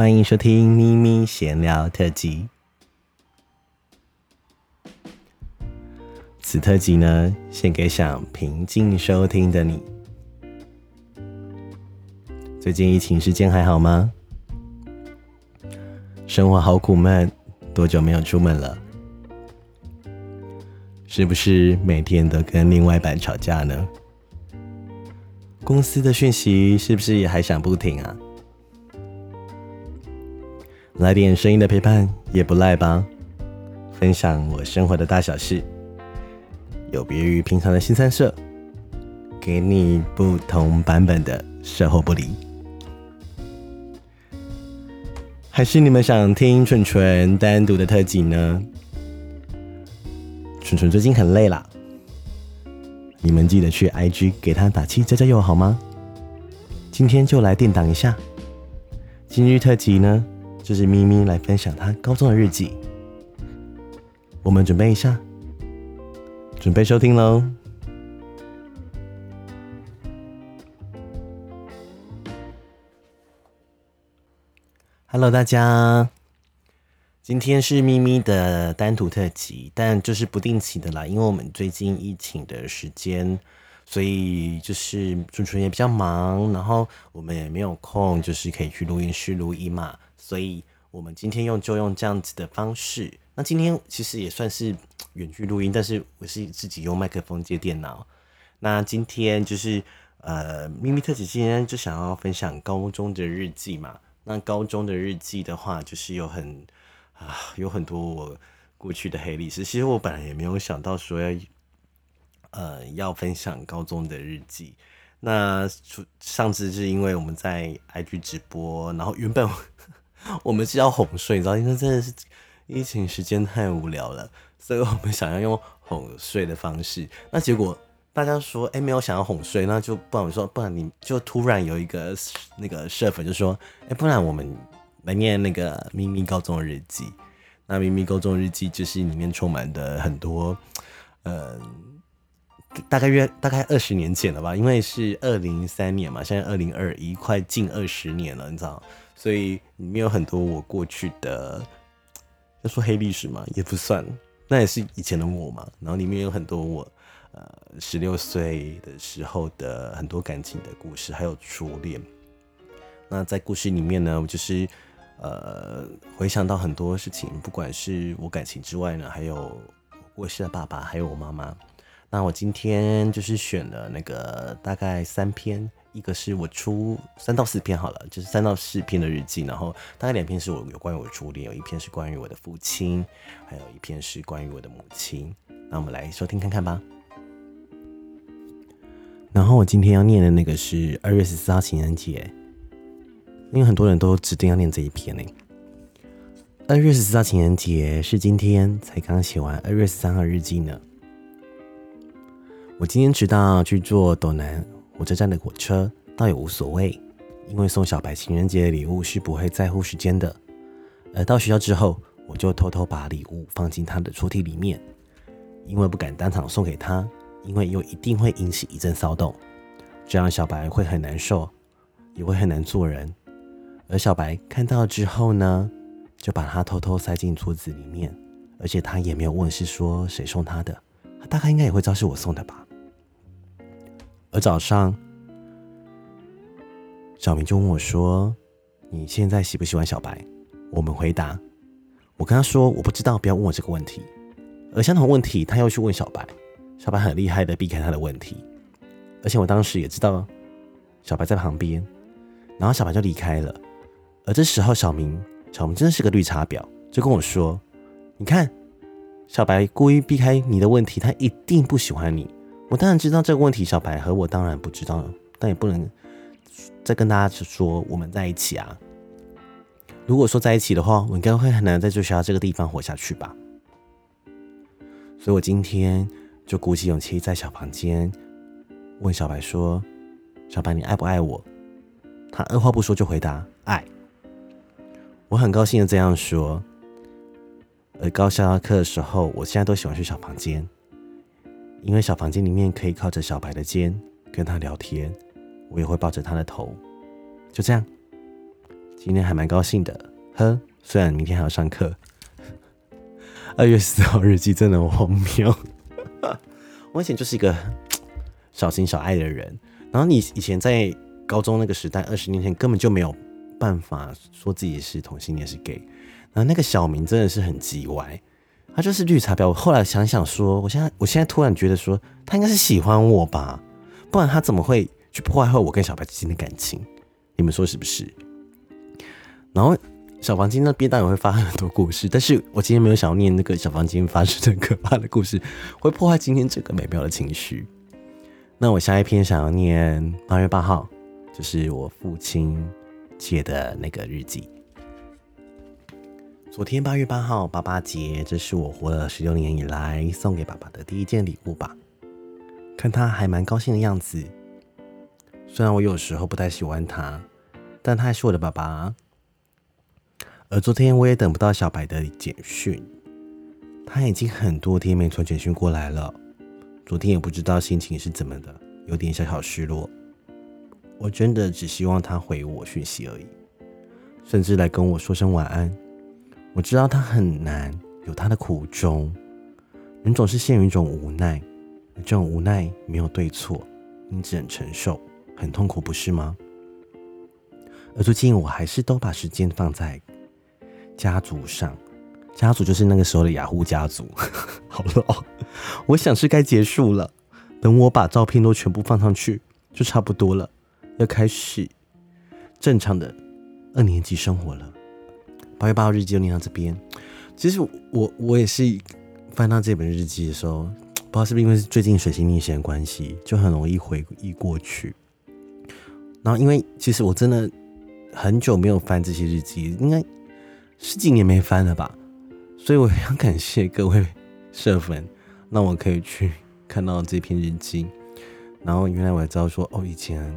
欢迎收听咪咪闲聊特辑。此特辑呢，献给想平静收听的你。最近疫情时间还好吗？生活好苦闷，多久没有出门了？是不是每天都跟另外一半吵架呢？公司的讯息是不是也还响不停啊？来点声音的陪伴也不赖吧？分享我生活的大小事，有别于平常的新三社，给你不同版本的售后不离。还是你们想听纯纯单独的特辑呢？纯纯最近很累啦，你们记得去 IG 给他打气加加油好吗？今天就来垫档一下。今日特辑呢，就是咪咪来分享他高中的日记。我们准备一下，准备收听喽。Hello，大家，今天是咪咪的单独特辑，但就是不定期的啦，因为我们最近疫情的时间，所以就是纯纯也比较忙，然后我们也没有空，就是可以去录音室录音嘛，所以我们今天用就用这样子的方式。那今天其实也算是远距录音，但是我是自己用麦克风接电脑。那今天就是呃，咪咪特辑今天就想要分享高中的日记嘛。那高中的日记的话，就是有很啊，有很多我过去的黑历史。其实我本来也没有想到说要呃要分享高中的日记。那上次是因为我们在 IG 直播，然后原本 我们是要哄睡，你知道，因为真的是疫情时间太无聊了，所以我们想要用哄睡的方式。那结果。大家说，哎、没有想要哄睡，那就不然我说，不然你就突然有一个那个社粉就说，哎、不然我们来念那个咪咪高中日记。那咪咪高中日记就是里面充满的很多，呃，大概约大概二十年前了吧，因为是二零三年嘛，现在二零二一，快近二十年了，你知道，所以里面有很多我过去的，要说黑历史嘛，也不算，那也是以前的我嘛，然后里面有很多我。呃，十六岁的时候的很多感情的故事，还有初恋。那在故事里面呢，我就是呃回想到很多事情，不管是我感情之外呢，还有我过世的爸爸，还有我妈妈。那我今天就是选了那个大概三篇，一个是我初三到四篇好了，就是三到四篇的日记，然后大概两篇是我有关于我的初恋，有一篇是关于我的父亲，还有一篇是关于我的母亲。那我们来收听看看吧。然后我今天要念的那个是二月十四号情人节，因为很多人都指定要念这一篇呢。二月十四号情人节是今天才刚写完二月十三号日记呢。我今天迟到去坐斗南火车站的火车，倒也无所谓，因为送小白情人节的礼物是不会在乎时间的。而到学校之后，我就偷偷把礼物放进他的抽屉里面，因为不敢当场送给他。因为又一定会引起一阵骚动，这样小白会很难受，也会很难做人。而小白看到之后呢，就把它偷偷塞进桌子里面，而且他也没有问是说谁送他的，他大概应该也会知道是我送的吧。而早上，小明就问我说：“你现在喜不喜欢小白？”我们回答：“我跟他说我不知道，不要问我这个问题。”而相同问题，他又去问小白。小白很厉害的避开他的问题，而且我当时也知道小白在旁边，然后小白就离开了。而这时候小明，小明真的是个绿茶婊，就跟我说：“你看，小白故意避开你的问题，他一定不喜欢你。”我当然知道这个问题，小白和我当然不知道，但也不能再跟大家说我们在一起啊。如果说在一起的话，我应该会很难在学校这个地方活下去吧。所以我今天。就鼓起勇气在小房间问小白说：“小白，你爱不爱我？”他二话不说就回答：“爱。”我很高兴的这样说。而高下课的时候，我现在都喜欢去小房间，因为小房间里面可以靠着小白的肩跟他聊天，我也会抱着他的头，就这样今天还蛮高兴的，呵，虽然明天还要上课。二月四号日记真的很荒谬。我以前就是一个小情小爱的人，然后你以前在高中那个时代，二十年前根本就没有办法说自己是同性恋是 gay，然后那个小明真的是很叽歪，他就是绿茶婊。我后来想想说，我现在我现在突然觉得说，他应该是喜欢我吧，不然他怎么会去破坏我跟小白之间的感情？你们说是不是？然后小房间那边当然会发生很多故事，但是我今天没有想要念那个小房间发生的可怕的故事，会破坏今天这个美妙的情绪。那我下一篇想要念八月八号，就是我父亲写的那个日记。昨天八月八号，爸爸节，这是我活了十六年以来送给爸爸的第一件礼物吧。看他还蛮高兴的样子，虽然我有时候不太喜欢他，但他还是我的爸爸。而昨天我也等不到小白的简讯，他已经很多天没传简讯过来了。昨天也不知道心情是怎么的，有点小小失落。我真的只希望他回我讯息而已，甚至来跟我说声晚安。我知道他很难，有他的苦衷。人总是陷于一种无奈，而这种无奈没有对错，你只能承受，很痛苦，不是吗？而最近我还是都把时间放在。家族上，家族就是那个时候的雅虎家族。好了，我想是该结束了。等我把照片都全部放上去，就差不多了，要开始正常的二年级生活了。八月八号日记就念到这边。其实我我也是翻到这本日记的时候，不知道是不是因为最近水星逆行的关系，就很容易回忆过去。然后因为其实我真的很久没有翻这些日记，应该。十几年没翻了吧，所以我很感谢各位社粉，让我可以去看到这篇日记。然后原来我才知道说，哦，以前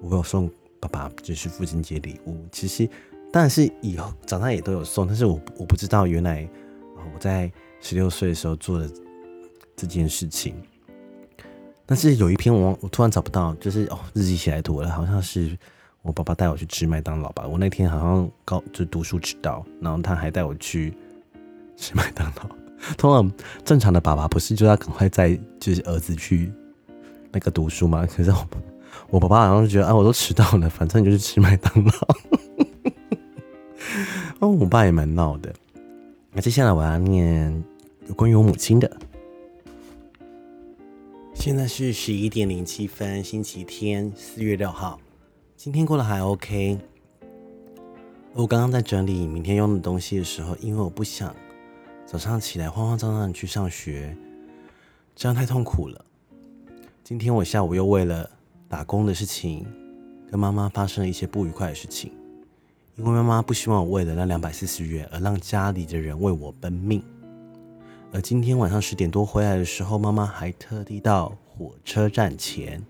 我有送爸爸就是父亲节礼物，其实当然是以后长大也都有送，但是我我不知道原来我在十六岁的时候做的这件事情。但是有一篇我我突然找不到，就是哦日记写来读了，好像是。我爸爸带我去吃麦当劳吧。我那天好像高就读书迟到，然后他还带我去吃麦当劳。通常正常的爸爸不是就要赶快带就是儿子去那个读书吗？可是我我爸爸好像就觉得啊，我都迟到了，反正就是吃麦当劳。哦，我爸也蛮闹的。那接下来我要念有关于我母亲的。现在是十一点零七分，星期天，四月六号。今天过得还 OK。我刚刚在整理明天用的东西的时候，因为我不想早上起来慌慌张张的去上学，这样太痛苦了。今天我下午又为了打工的事情，跟妈妈发生了一些不愉快的事情。因为妈妈不希望我为了那两百四十元而让家里的人为我奔命。而今天晚上十点多回来的时候，妈妈还特地到火车站前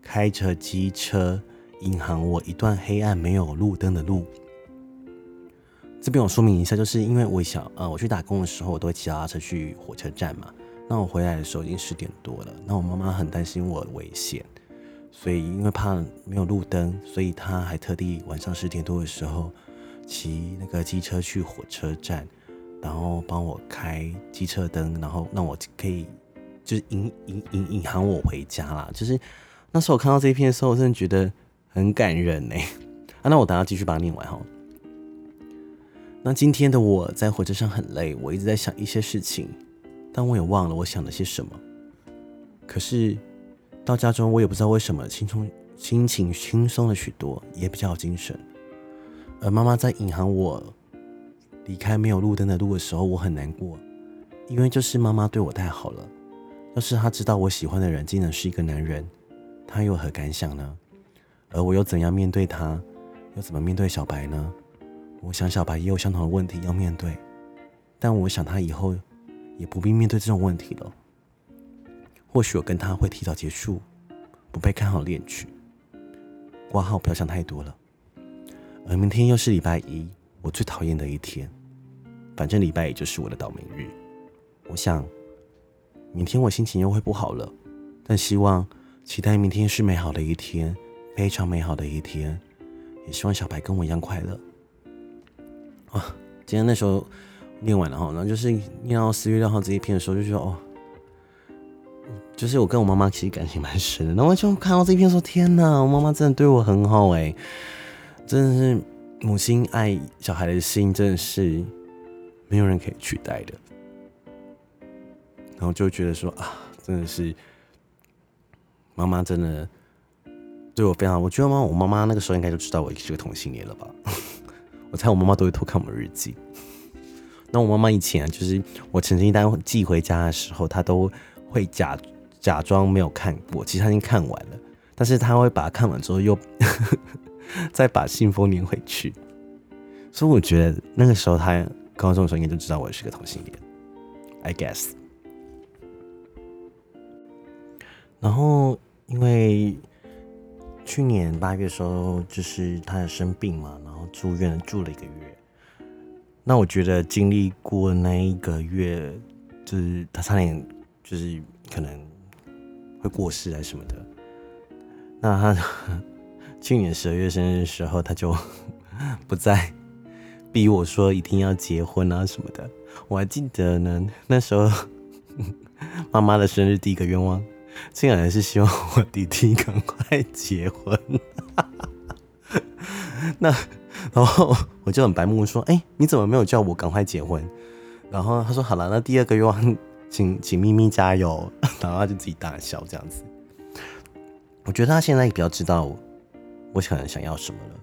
开着机车。引航我一段黑暗没有路灯的路。这边我说明一下，就是因为我想，呃，我去打工的时候，我都会骑脚踏车去火车站嘛。那我回来的时候已经十点多了，那我妈妈很担心我危险，所以因为怕没有路灯，所以他还特地晚上十点多的时候骑那个机车去火车站，然后帮我开机车灯，然后让我可以就是引引引引航我回家啦。就是那时候我看到这一篇的时候，我真的觉得。很感人呢，啊，那我等下继续把它念完哈。那今天的我在火车上很累，我一直在想一些事情，但我也忘了我想了些什么。可是到家中，我也不知道为什么，轻松心情轻松了许多，也比较有精神。而妈妈在引航我离开没有路灯的路的时候，我很难过，因为就是妈妈对我太好了。要是她知道我喜欢的人竟然是一个男人，她有何感想呢？而我又怎样面对她？又怎么面对小白呢？我想小白也有相同的问题要面对，但我想他以后也不必面对这种问题了。或许我跟他会提早结束，不被看好恋曲。挂号不要想太多了。而明天又是礼拜一，我最讨厌的一天。反正礼拜一就是我的倒霉日。我想明天我心情又会不好了，但希望期待明天是美好的一天。非常美好的一天，也希望小白跟我一样快乐。啊，今天那时候念完了哈，然后就是念到四月六号这一篇的时候，就觉得哦，就是我跟我妈妈其实感情蛮深的。然后就看到这一篇说，天哪，我妈妈真的对我很好哎，真的是母亲爱小孩的心，真的是没有人可以取代的。然后就觉得说啊，真的是妈妈真的对我非常好。我觉得妈，我妈妈那个时候应该就知道我是个同性恋了吧？我猜我妈妈都会偷看我们日记。那我妈妈以前啊，就是我成绩单寄回家的时候，她都会假假装没有看过，其实他已经看完了，但是他会把它看完之后又 再把信封粘回去。所以我觉得那个时候他高中的时候应该就知道我是个同性恋，I guess。然后，因为去年八月的时候，就是他生病嘛，然后住院住了一个月。那我觉得经历过那一个月，就是他差点就是可能会过世啊什么的。那他去年十二月生日的时候，他就 不再逼我说一定要结婚啊什么的。我还记得呢，那时候 妈妈的生日第一个愿望。竟然是希望我弟弟赶快结婚，那然后我就很白目说：“哎、你怎么没有叫我赶快结婚？”然后他说：“好了，那第二个愿望，请请咪咪加油。”然后他就自己大笑这样子。我觉得他现在比较知道我可能想要什么了，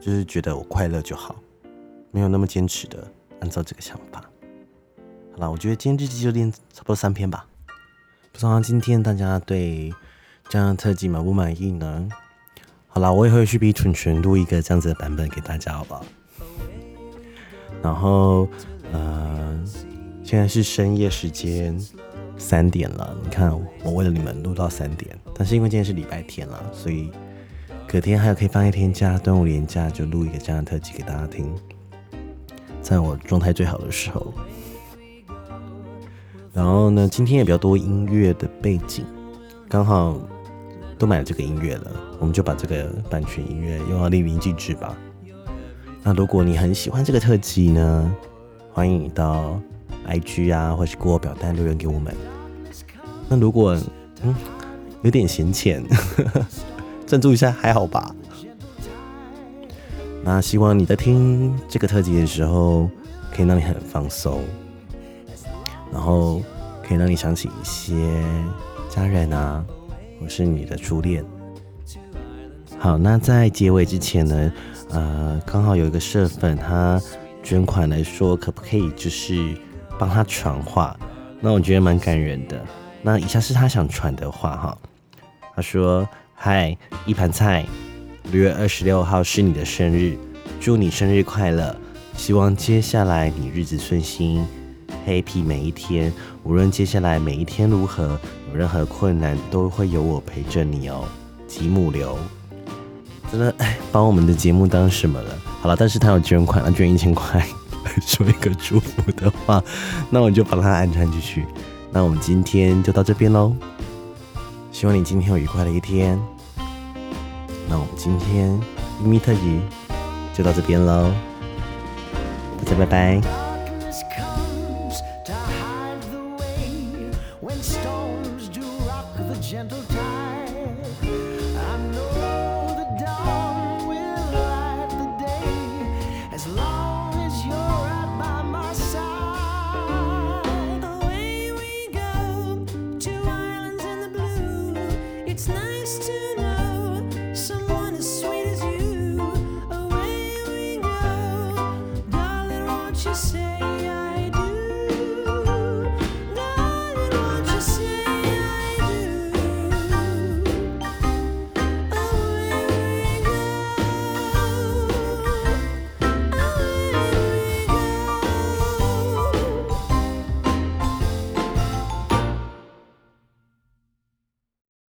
就是觉得我快乐就好，没有那么坚持的按照这个想法。好了，我觉得今天日记就练差不多三篇吧。不知道今天大家对这样的特辑满不满意呢？好啦，我也会去逼蠢蠢录一个这样子的版本给大家，好不好？然后，呃，现在是深夜时间三点了，你看我为了你们录到三点，但是因为今天是礼拜天了，所以隔天还有可以放一天假，端午连假就录一个这样的特辑给大家听，在我状态最好的时候。然后呢，今天也比较多音乐的背景，刚好都买了这个音乐了，我们就把这个版权音乐用到淋漓尽致吧。那如果你很喜欢这个特辑呢，欢迎你到 IG 啊，或是过表单留言给我们。那如果嗯有点闲钱，赞助一下还好吧？那希望你在听这个特辑的时候，可以让你很放松。然后可以让你想起一些家人啊，或是你的初恋。好，那在结尾之前呢，呃，刚好有一个社粉他捐款来说，可不可以就是帮他传话？那我觉得蛮感人的。那以下是他想传的话哈，他说：“嗨，一盘菜，六月二十六号是你的生日，祝你生日快乐，希望接下来你日子顺心。” Happy 每一天，无论接下来每一天如何，有任何困难，都会有我陪着你哦。吉姆流，真的哎，把我们的节目当什么了？好了，但是他有捐款，他捐一千块 说一个祝福的话，那我就把它安插进去。那我们今天就到这边喽，希望你今天有愉快的一天。那我们今天咪咪特辑就到这边喽，大家拜拜。